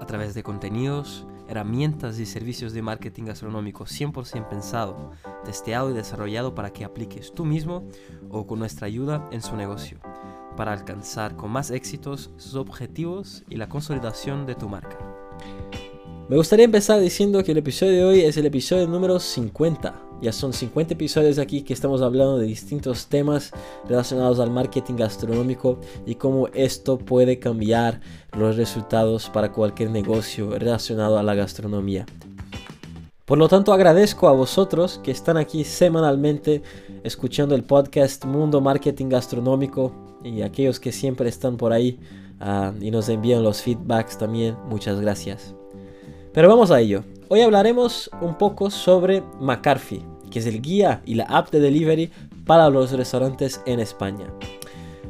A través de contenidos, herramientas y servicios de marketing gastronómico 100% pensado, testeado y desarrollado para que apliques tú mismo o con nuestra ayuda en su negocio, para alcanzar con más éxitos sus objetivos y la consolidación de tu marca. Me gustaría empezar diciendo que el episodio de hoy es el episodio número 50. Ya son 50 episodios aquí que estamos hablando de distintos temas relacionados al marketing gastronómico y cómo esto puede cambiar los resultados para cualquier negocio relacionado a la gastronomía. Por lo tanto, agradezco a vosotros que están aquí semanalmente escuchando el podcast Mundo Marketing Gastronómico y aquellos que siempre están por ahí ah, y nos envían los feedbacks también. Muchas gracias. Pero vamos a ello. Hoy hablaremos un poco sobre McCarthy, que es el guía y la app de delivery para los restaurantes en España.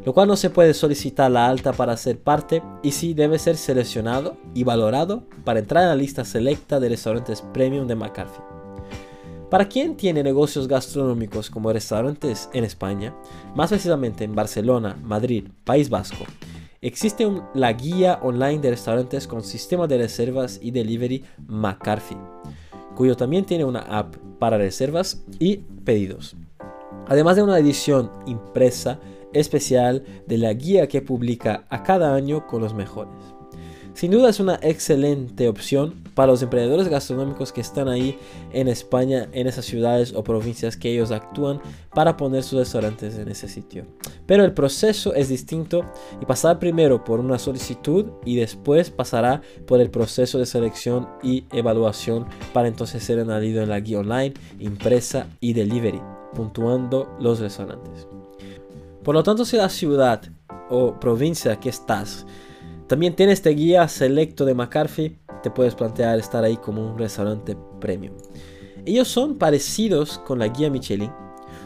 Lo cual no se puede solicitar la alta para ser parte y sí debe ser seleccionado y valorado para entrar en la lista selecta de restaurantes premium de McCarthy. Para quien tiene negocios gastronómicos como restaurantes en España, más precisamente en Barcelona, Madrid, País Vasco, Existe la guía online de restaurantes con sistema de reservas y delivery McCarthy, cuyo también tiene una app para reservas y pedidos. Además de una edición impresa especial de la guía que publica a cada año con los mejores. Sin duda es una excelente opción para los emprendedores gastronómicos que están ahí en España, en esas ciudades o provincias que ellos actúan para poner sus restaurantes en ese sitio. Pero el proceso es distinto y pasará primero por una solicitud y después pasará por el proceso de selección y evaluación para entonces ser añadido en la guía online, impresa y delivery, puntuando los restaurantes. Por lo tanto, si la ciudad o provincia que estás también tiene este guía selecto de McCarthy, te puedes plantear estar ahí como un restaurante premium. Ellos son parecidos con la guía Michelin,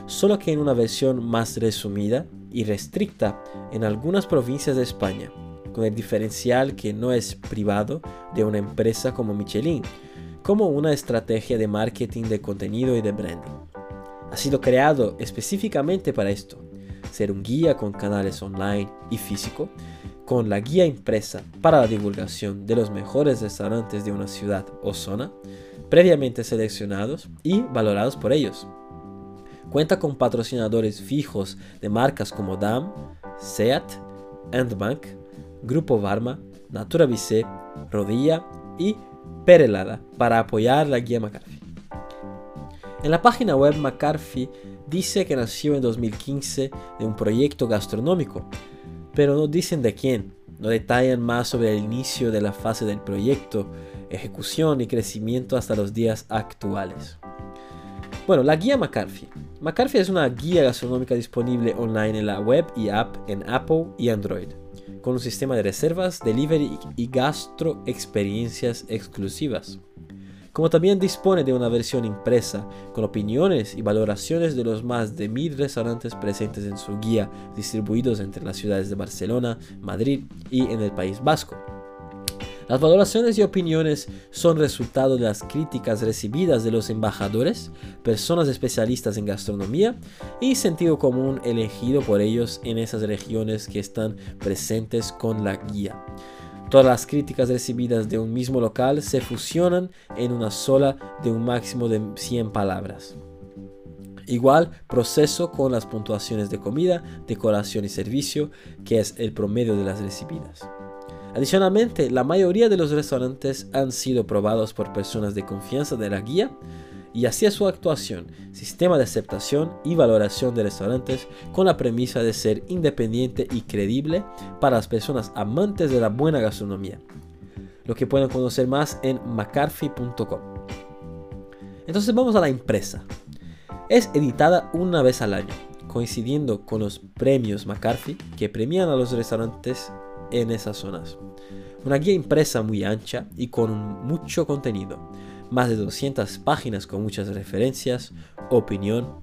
solo que en una versión más resumida y restricta en algunas provincias de España, con el diferencial que no es privado de una empresa como Michelin, como una estrategia de marketing de contenido y de branding. Ha sido creado específicamente para esto, ser un guía con canales online y físico con la guía impresa para la divulgación de los mejores restaurantes de una ciudad o zona, previamente seleccionados y valorados por ellos. Cuenta con patrocinadores fijos de marcas como DAM, SEAT, Endbank, Grupo Varma, Natura Vise, Rodilla y Perelada para apoyar la guía McCarthy. En la página web McCarthy dice que nació en 2015 de un proyecto gastronómico pero no dicen de quién. No detallan más sobre el inicio de la fase del proyecto, ejecución y crecimiento hasta los días actuales. Bueno, la guía McCarthy. McCarthy es una guía gastronómica disponible online en la web y app en Apple y Android, con un sistema de reservas, delivery y gastro experiencias exclusivas como también dispone de una versión impresa con opiniones y valoraciones de los más de mil restaurantes presentes en su guía, distribuidos entre las ciudades de Barcelona, Madrid y en el País Vasco. Las valoraciones y opiniones son resultado de las críticas recibidas de los embajadores, personas especialistas en gastronomía y sentido común elegido por ellos en esas regiones que están presentes con la guía. Todas las críticas recibidas de un mismo local se fusionan en una sola de un máximo de 100 palabras. Igual proceso con las puntuaciones de comida, decoración y servicio, que es el promedio de las recibidas. Adicionalmente, la mayoría de los restaurantes han sido probados por personas de confianza de la guía y hacía su actuación, sistema de aceptación y valoración de restaurantes con la premisa de ser independiente y creíble para las personas amantes de la buena gastronomía. Lo que pueden conocer más en mccarthy.com. Entonces vamos a la empresa. Es editada una vez al año, coincidiendo con los premios McCarthy que premian a los restaurantes en esas zonas. Una guía impresa muy ancha y con mucho contenido más de 200 páginas con muchas referencias, opinión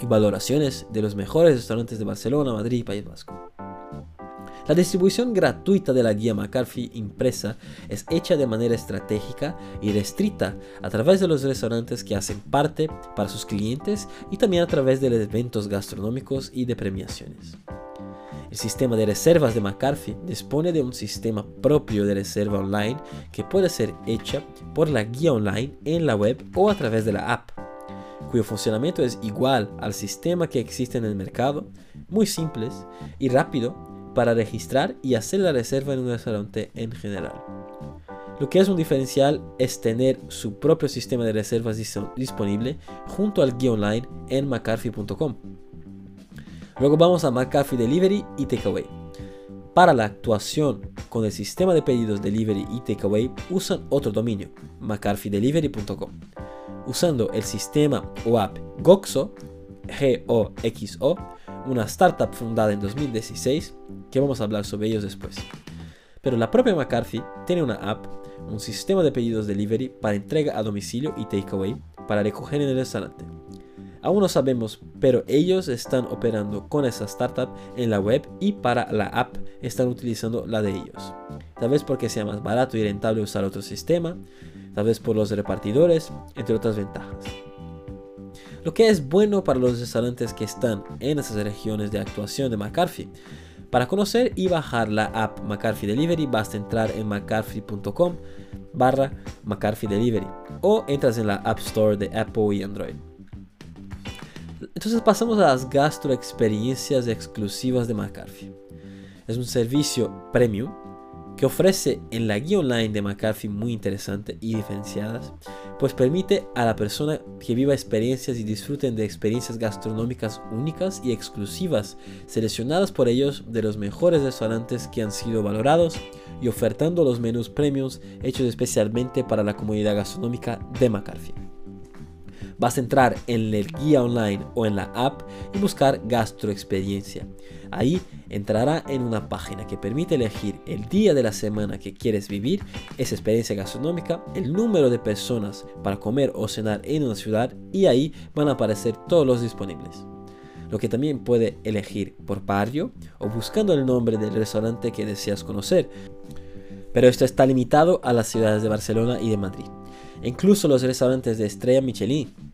y valoraciones de los mejores restaurantes de Barcelona, Madrid y País Vasco. La distribución gratuita de la guía McCarthy impresa es hecha de manera estratégica y restrita a través de los restaurantes que hacen parte para sus clientes y también a través de eventos gastronómicos y de premiaciones. El sistema de reservas de McCarthy dispone de un sistema propio de reserva online que puede ser hecha por la guía online en la web o a través de la app, cuyo funcionamiento es igual al sistema que existe en el mercado, muy simples y rápido para registrar y hacer la reserva en un restaurante en general. Lo que es un diferencial es tener su propio sistema de reservas disponible junto al guía online en mccarthy.com. Luego vamos a McCarthy Delivery y Takeaway. Para la actuación con el sistema de pedidos Delivery y Takeaway usan otro dominio, mccarthydelivery.com. Usando el sistema o app GOXO, G-O-X-O, una startup fundada en 2016, que vamos a hablar sobre ellos después. Pero la propia McCarthy tiene una app, un sistema de pedidos delivery para entrega a domicilio y takeaway para recoger en el restaurante. Aún no sabemos, pero ellos están operando con esa startup en la web y para la app están utilizando la de ellos. Tal vez porque sea más barato y rentable usar otro sistema, tal vez por los repartidores, entre otras ventajas lo que es bueno para los restaurantes que están en esas regiones de actuación de McCarthy. Para conocer y bajar la app McCarthy Delivery basta entrar en mccarthy.com barra McCarthy Delivery o entras en la App Store de Apple y Android. Entonces pasamos a las gastroexperiencias exclusivas de McCarthy. Es un servicio premium que ofrece en la guía online de McCarthy muy interesante y diferenciadas, pues permite a la persona que viva experiencias y disfruten de experiencias gastronómicas únicas y exclusivas, seleccionadas por ellos de los mejores restaurantes que han sido valorados y ofertando los menús premiums hechos especialmente para la comunidad gastronómica de McCarthy. Vas a entrar en el guía online o en la app y buscar gastroexperiencia. Ahí entrará en una página que permite elegir el día de la semana que quieres vivir, esa experiencia gastronómica, el número de personas para comer o cenar en una ciudad y ahí van a aparecer todos los disponibles. Lo que también puede elegir por barrio o buscando el nombre del restaurante que deseas conocer. Pero esto está limitado a las ciudades de Barcelona y de Madrid. incluso los restaurantes de estrella Michelin.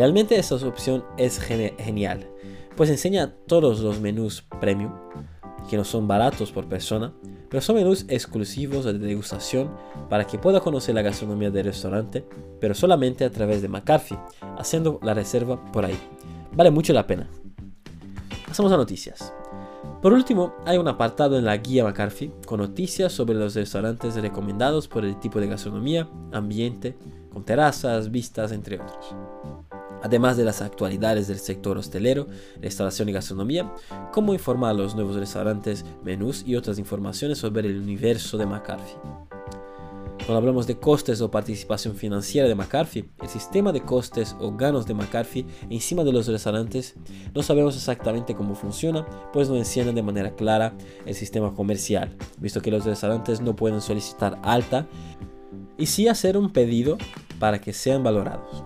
Realmente esta opción es genial pues enseña todos los menús premium, que no son baratos por persona, pero son menús exclusivos de degustación para que pueda conocer la gastronomía del restaurante, pero solamente a través de McCarthy, haciendo la reserva por ahí. Vale mucho la pena. Pasamos a noticias. Por último, hay un apartado en la guía McCarthy con noticias sobre los restaurantes recomendados por el tipo de gastronomía, ambiente, con terrazas, vistas, entre otros además de las actualidades del sector hostelero, restauración y gastronomía, cómo informar a los nuevos restaurantes, menús y otras informaciones sobre el universo de McCarthy. Cuando hablamos de costes o participación financiera de McCarthy, el sistema de costes o ganos de McCarthy encima de los restaurantes, no sabemos exactamente cómo funciona, pues no encienden de manera clara el sistema comercial, visto que los restaurantes no pueden solicitar alta y sí hacer un pedido para que sean valorados.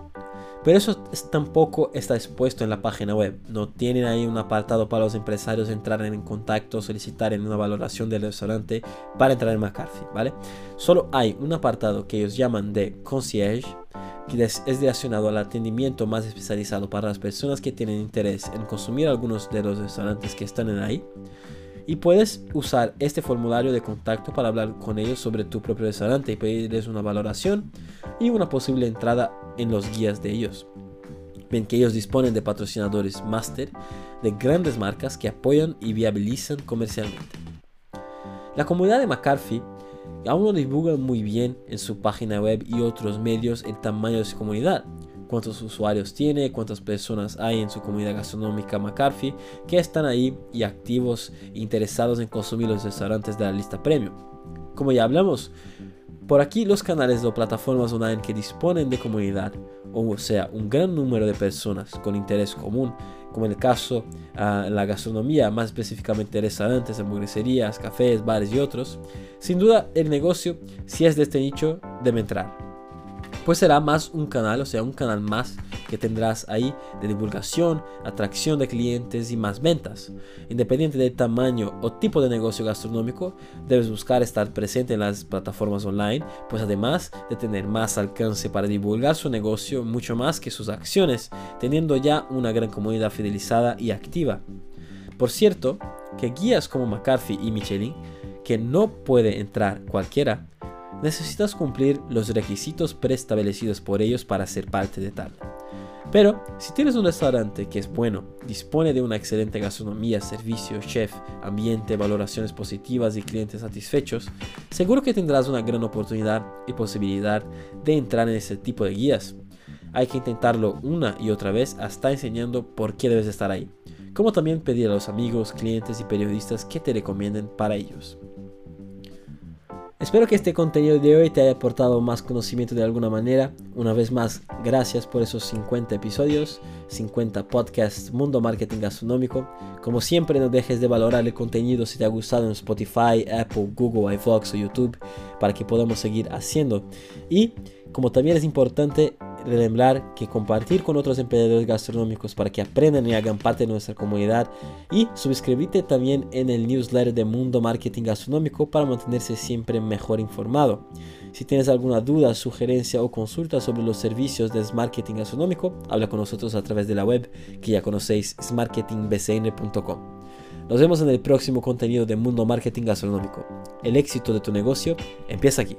Pero eso tampoco está expuesto en la página web. No tienen ahí un apartado para los empresarios entrar en contacto, solicitar en una valoración del restaurante para entrar en McCarthy, ¿vale? Solo hay un apartado que ellos llaman de concierge, que es relacionado al atendimiento más especializado para las personas que tienen interés en consumir algunos de los restaurantes que están en ahí y puedes usar este formulario de contacto para hablar con ellos sobre tu propio restaurante y pedirles una valoración y una posible entrada en los guías de ellos. Ven que ellos disponen de patrocinadores máster de grandes marcas que apoyan y viabilizan comercialmente. La comunidad de McCarthy aún no divulga muy bien en su página web y otros medios el tamaño de su comunidad, cuántos usuarios tiene, cuántas personas hay en su comunidad gastronómica McCarthy que están ahí y activos interesados en consumir los restaurantes de la lista premium. Como ya hablamos, por aquí los canales o plataformas online que disponen de comunidad, o sea, un gran número de personas con interés común, como en el caso ah, la gastronomía, más específicamente restaurantes, hamburgueserías, cafés, bares y otros, sin duda el negocio, si es de este nicho, debe entrar. Pues será más un canal, o sea, un canal más que tendrás ahí de divulgación, atracción de clientes y más ventas. Independiente del tamaño o tipo de negocio gastronómico, debes buscar estar presente en las plataformas online, pues además de tener más alcance para divulgar su negocio mucho más que sus acciones, teniendo ya una gran comunidad fidelizada y activa. Por cierto, que guías como McCarthy y Michelin, que no puede entrar cualquiera, necesitas cumplir los requisitos preestablecidos por ellos para ser parte de tal. Pero si tienes un restaurante que es bueno, dispone de una excelente gastronomía, servicio, chef, ambiente, valoraciones positivas y clientes satisfechos, seguro que tendrás una gran oportunidad y posibilidad de entrar en ese tipo de guías. Hay que intentarlo una y otra vez hasta enseñando por qué debes estar ahí, como también pedir a los amigos, clientes y periodistas que te recomienden para ellos. Espero que este contenido de hoy te haya aportado más conocimiento de alguna manera. Una vez más, gracias por esos 50 episodios, 50 podcasts Mundo Marketing Gastronómico. Como siempre, no dejes de valorar el contenido si te ha gustado en Spotify, Apple, Google, iVoox o YouTube para que podamos seguir haciendo. Y como también es importante relembrar que compartir con otros emprendedores gastronómicos para que aprendan y hagan parte de nuestra comunidad y suscribirte también en el newsletter de Mundo Marketing Gastronómico para mantenerse siempre mejor informado. Si tienes alguna duda, sugerencia o consulta sobre los servicios de Marketing Gastronómico, habla con nosotros a través de la web que ya conocéis, smarketingbcn.com. Nos vemos en el próximo contenido de Mundo Marketing Gastronómico. El éxito de tu negocio empieza aquí.